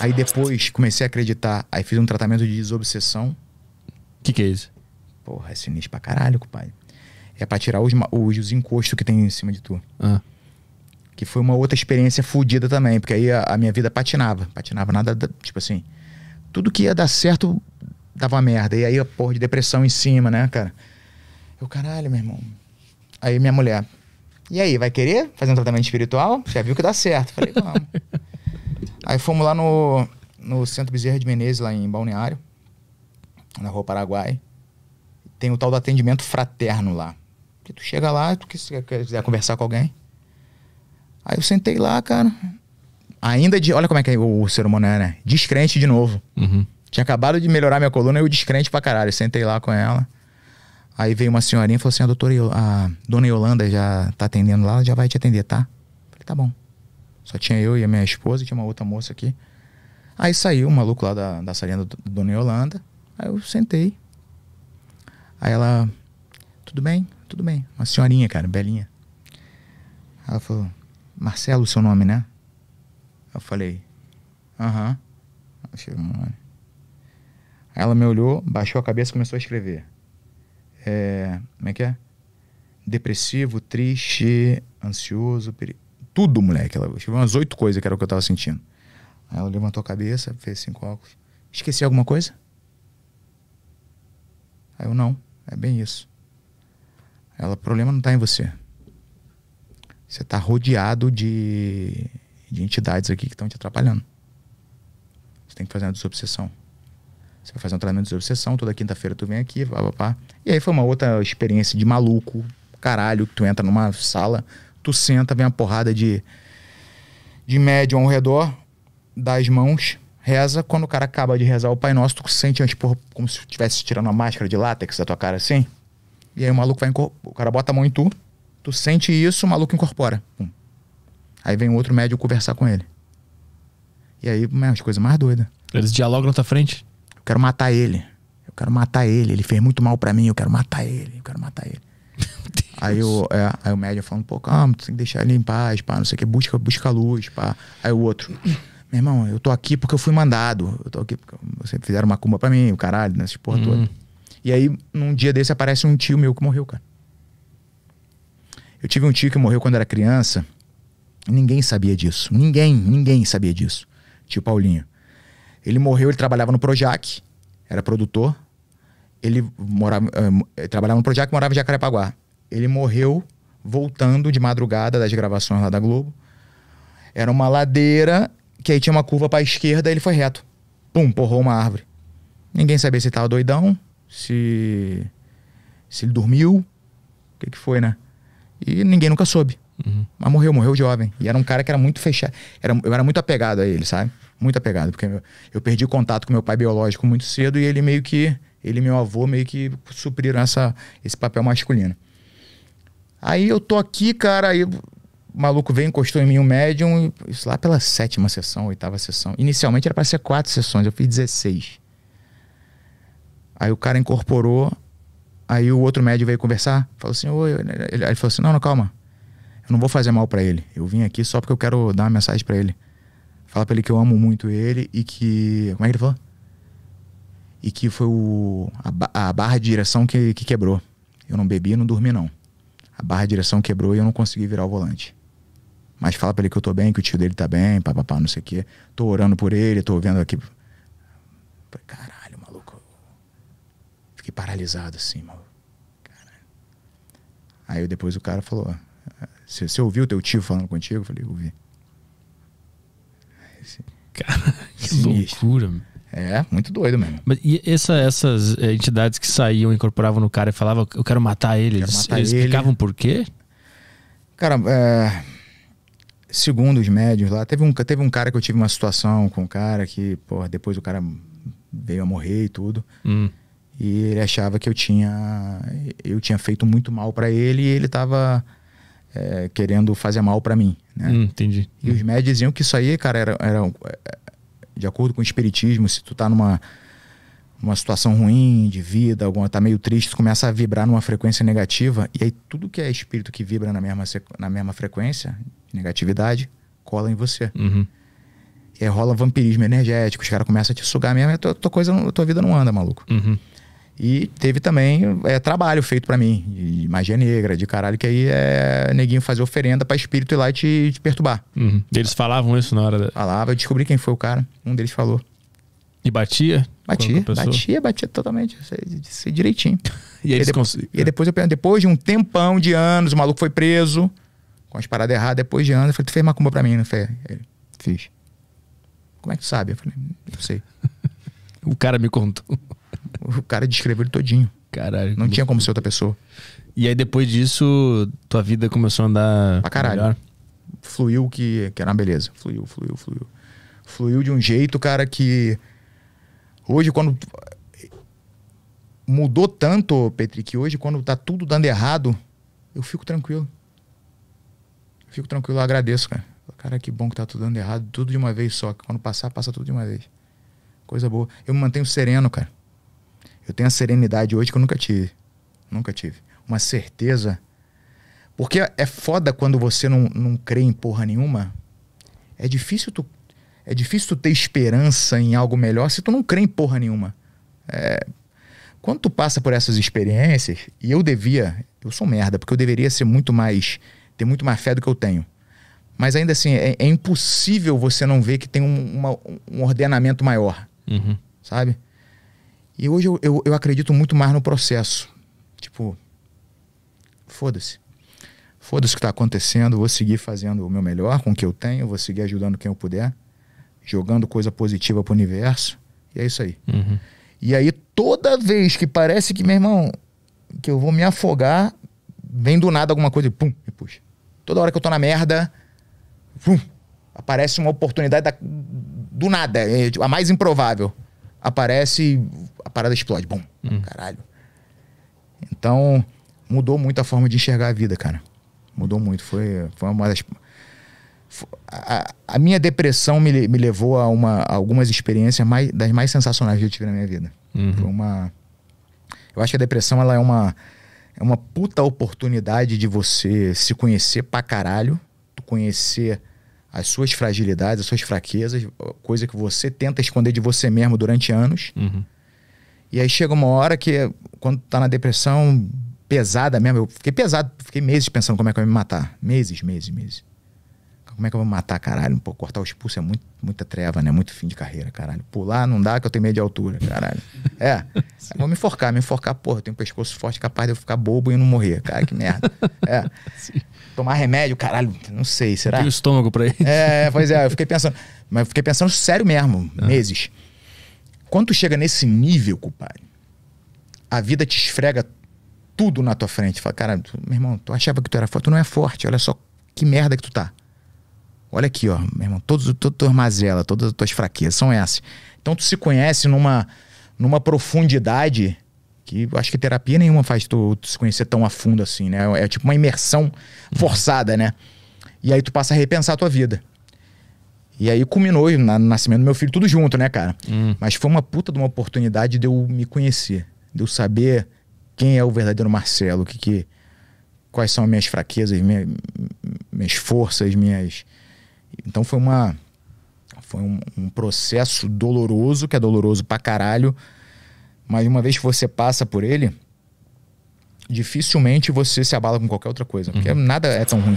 Aí depois comecei a acreditar. Aí fiz um tratamento de desobsessão. O que, que é isso? Porra, é sinistro pra caralho, compadre. É pra tirar os, os, os encostos que tem em cima de tu. Ah. Que foi uma outra experiência fodida também, porque aí a, a minha vida patinava. Patinava nada, da- tipo assim. Tudo que ia dar certo dava merda. E aí a porra de depressão em cima, né, cara? Eu, caralho, meu irmão. Aí minha mulher. E aí, vai querer fazer um tratamento espiritual? Já viu que dá certo. Falei, vamos. aí fomos lá no, no Centro Bezerra de Menezes, lá em Balneário, na Rua Paraguai. Tem o tal do atendimento fraterno lá. Que tu chega lá, tu quis- quiser conversar com alguém. Aí eu sentei lá, cara. Ainda de. Olha como é que é o, o ser humano é, né? Descrente de novo. Uhum. Tinha acabado de melhorar minha coluna e eu descrente pra caralho. Sentei lá com ela. Aí veio uma senhorinha e falou assim: a doutora, Io- a dona Yolanda já tá atendendo lá, ela já vai te atender, tá? Falei, tá bom. Só tinha eu e a minha esposa e tinha uma outra moça aqui. Aí saiu o maluco lá da, da salinha da dona Yolanda. Aí eu sentei. Aí ela. Tudo bem? Tudo bem. Uma senhorinha, cara, belinha. Ela falou: Marcelo, seu nome, né? Eu falei: Aham. Achei o nome. Aí ela me olhou, baixou a cabeça e começou a escrever. É, como é que é? Depressivo, triste, ansioso, peri... tudo, moleque. Ela escreveu umas oito coisas que era o que eu tava sentindo. Aí ela levantou a cabeça, fez cinco óculos. Esqueci alguma coisa? Aí eu, não, é bem isso. Ela, o problema não tá em você. Você tá rodeado de, de entidades aqui que estão te atrapalhando. Você tem que fazer uma desobsessão. Você vai fazer um tratamento de desobsessão, toda quinta-feira tu vem aqui, pá, pá, pá. E aí foi uma outra experiência de maluco, caralho, que tu entra numa sala, tu senta, vem uma porrada de, de médium ao redor, dá as mãos, reza. Quando o cara acaba de rezar o Pai Nosso, tu sente antes, porra, como se estivesse tirando uma máscara de látex da tua cara assim. E aí o maluco vai o cara bota a mão em tu, tu sente isso, o maluco incorpora. Pum. Aí vem outro médium conversar com ele. E aí, as coisas mais doidas. Eles dialogam na tua frente? Eu quero matar ele. Eu quero matar ele. Ele fez muito mal pra mim. Eu quero matar ele. Eu quero matar ele. Aí, o, é, aí o médium falando, pô, calma, tu tem que deixar ele em paz, pá, não sei o que, busca, busca luz, pá. Aí o outro, meu irmão, eu tô aqui porque eu fui mandado. Eu tô aqui porque vocês fizeram uma cumba pra mim, o caralho, nessa porra Hum. toda. E aí, num dia desse, aparece um tio meu que morreu, cara. Eu tive um tio que morreu quando era criança. Ninguém sabia disso. Ninguém, ninguém sabia disso. Tio Paulinho. Ele morreu, ele trabalhava no Projac, era produtor. Ele morava, eh, ele trabalhava no Projac e morava em Jacarepaguá. Ele morreu voltando de madrugada das gravações lá da Globo. Era uma ladeira que aí tinha uma curva pra esquerda e ele foi reto. Pum, porrou uma árvore. Ninguém sabia se ele tava doidão, se se ele dormiu, o que que foi, né? E ninguém nunca soube. Uhum. Mas morreu, morreu jovem. E era um cara que era muito fechado. Era, eu era muito apegado a ele, sabe? Muito apegado. Porque eu, eu perdi contato com meu pai biológico muito cedo e ele meio que. Ele e meu avô meio que supriram essa, esse papel masculino. Aí eu tô aqui, cara, aí o maluco veio, encostou em mim um médium, isso lá pela sétima sessão, oitava sessão. Inicialmente era pra ser quatro sessões, eu fiz 16. Aí o cara incorporou, aí o outro médium veio conversar, falou assim, oi, ele, ele falou assim, não, não, calma, eu não vou fazer mal pra ele. Eu vim aqui só porque eu quero dar uma mensagem pra ele. Fala pra ele que eu amo muito ele e que. Como é que ele falou? E que foi o, a, a barra de direção que, que quebrou. Eu não bebi não dormi, não. A barra de direção quebrou e eu não consegui virar o volante. Mas fala pra ele que eu tô bem, que o tio dele tá bem, papapá, não sei o quê. Tô orando por ele, tô vendo aqui. Falei, caralho, maluco. Fiquei paralisado assim, maluco. Caralho. Aí depois o cara falou: Você, você ouviu teu tio falando contigo? Eu falei, ouvi. Cara, que Sinistro. loucura. meu. É, muito doido mesmo. Mas e essa- essas eh, entidades que saíam, incorporavam no cara e falavam, eu quero matar ele, Quero matar eles ele. explicavam por quê? Cara, é, segundo os médios lá, teve um, teve um cara que eu tive uma situação com um cara que, pô, depois o cara veio a morrer e tudo. Hum. E ele achava que eu tinha eu tinha feito muito mal pra ele e ele tava é, querendo fazer mal pra mim, né? Hum, entendi. E os médicos diziam que isso aí, cara, era, era é, de acordo com o espiritismo, se tu tá numa uma situação ruim de vida, alguma tá meio triste, tu começa a vibrar numa frequência negativa e aí tudo que é espírito que vibra na mesma na mesma frequência, de negatividade, cola em você. Uhum. E aí rola vampirismo energético, os caras começam a te sugar mesmo, e a tua, tua coisa, a tua vida não anda, maluco. Uhum. E teve também é, trabalho feito pra mim, de magia negra, de caralho, que aí é neguinho fazer oferenda pra espírito ir lá e te, te perturbar. Uhum. Eles falavam isso na hora da... Falava, eu descobri quem foi o cara, um deles falou. E batia? Batia, batia, batia totalmente, sei, direitinho. E aí eles depois, e depois, eu, depois de um tempão de anos, o maluco foi preso com as paradas erradas. Depois de anos, eu falei, tu fez macumba pra mim, não fez? Ele, fiz. Como é que tu sabe? Eu falei, não sei. O cara me contou. O cara descreveu ele todinho. Caralho. Não tinha como ser outra pessoa. E aí depois disso, tua vida começou a andar Pra caralho. melhor? Fluiu que, que era uma beleza. Fluiu, fluiu, fluiu. Fluiu de um jeito, cara, que hoje quando mudou tanto, Petri, que hoje quando tá tudo dando errado, eu fico tranquilo. Eu fico tranquilo, eu agradeço, cara. Cara, que bom que tá tudo dando errado, tudo de uma vez só. Quando passar, passa tudo de uma vez. Coisa boa. Eu me mantenho sereno, cara. Eu tenho a serenidade hoje que eu nunca tive. Nunca tive. Uma certeza. Porque é foda quando você não, não crê em porra nenhuma. É difícil tu. É difícil tu ter esperança em algo melhor se tu não crê em porra nenhuma. É, quando tu passa por essas experiências, e eu devia, eu sou merda, porque eu deveria ser muito mais, ter muito mais fé do que eu tenho. Mas ainda assim, é, é impossível você não ver que tem um, uma- um ordenamento maior, Uhum. sabe? E hoje eu, eu, eu acredito muito mais no processo. Tipo, foda-se. Foda-se o que tá acontecendo, vou seguir fazendo o meu melhor com o que eu tenho, vou seguir ajudando quem eu puder, jogando coisa positiva pro universo. E é isso aí. Uhum. E aí, toda vez que parece que, meu irmão, que eu vou me afogar, vem do nada alguma coisa e pum, me puxa. Toda hora que eu tô na merda, pum, aparece uma oportunidade da- do nada, é, a mais improvável. Aparece parada explode. Bum, caralho. Então, mudou muito a forma de enxergar a vida, cara. Mudou muito. Foi, foi uma das. A, a minha depressão me, me levou a, uma, a algumas experiências mais, das mais sensacionais que eu tive na minha vida. Foi uma. Eu acho que a depressão ela é uma, é uma puta oportunidade de você se conhecer pra caralho, tu conhecer as suas fragilidades, as suas fraquezas, coisa que você tenta esconder de você mesmo durante anos. Uhum. E aí chega uma hora que, quando tá na depressão pesada mesmo, eu fiquei pesado, fiquei meses pensando como é que eu ia me matar. Meses, meses, meses. Como é que eu vou me matar, caralho? Pô, cortar os pulsos é muito, muita treva, né? Muito fim de carreira, caralho. Pular não dá que eu tenho medo de altura, caralho. É. Vou me enforcar, me enforcar, porra, eu tenho um pescoço forte capaz de eu ficar bobo e não morrer. Cara, que merda. É. Tomar remédio, caralho, não sei, será? Tem o estômago pra isso. É, pois é, eu fiquei pensando. Mas eu fiquei pensando sério mesmo, meses. Quando tu chega nesse nível, compadre, a vida te esfrega tudo na tua frente. Fala, cara, tu- meu irmão, tu achava que tu era forte, tu não é forte, olha só que merda que tu tá. Olha aqui, ó, meu irmão, todas as tuas mazelas, todas as tuas fraquezas são essas. Então tu se conhece numa, numa profundidade que acho que terapia nenhuma faz tu, tu se conhecer tão a fundo assim, né? É tipo uma imersão forçada, né? E aí tu passa a repensar a tua vida. E aí culminou na- no nascimento do meu filho, tudo junto, né, cara? Hum. Mas foi uma puta de uma oportunidade de eu me conhecer, de eu saber quem é o verdadeiro Marcelo, que que, quais são as minhas fraquezas, minha- minhas forças, minhas. Então foi uma foi um, um processo doloroso, que é doloroso pra caralho, mas uma vez que você passa por ele, dificilmente você se abala com qualquer outra coisa, porque nada é tão ruim.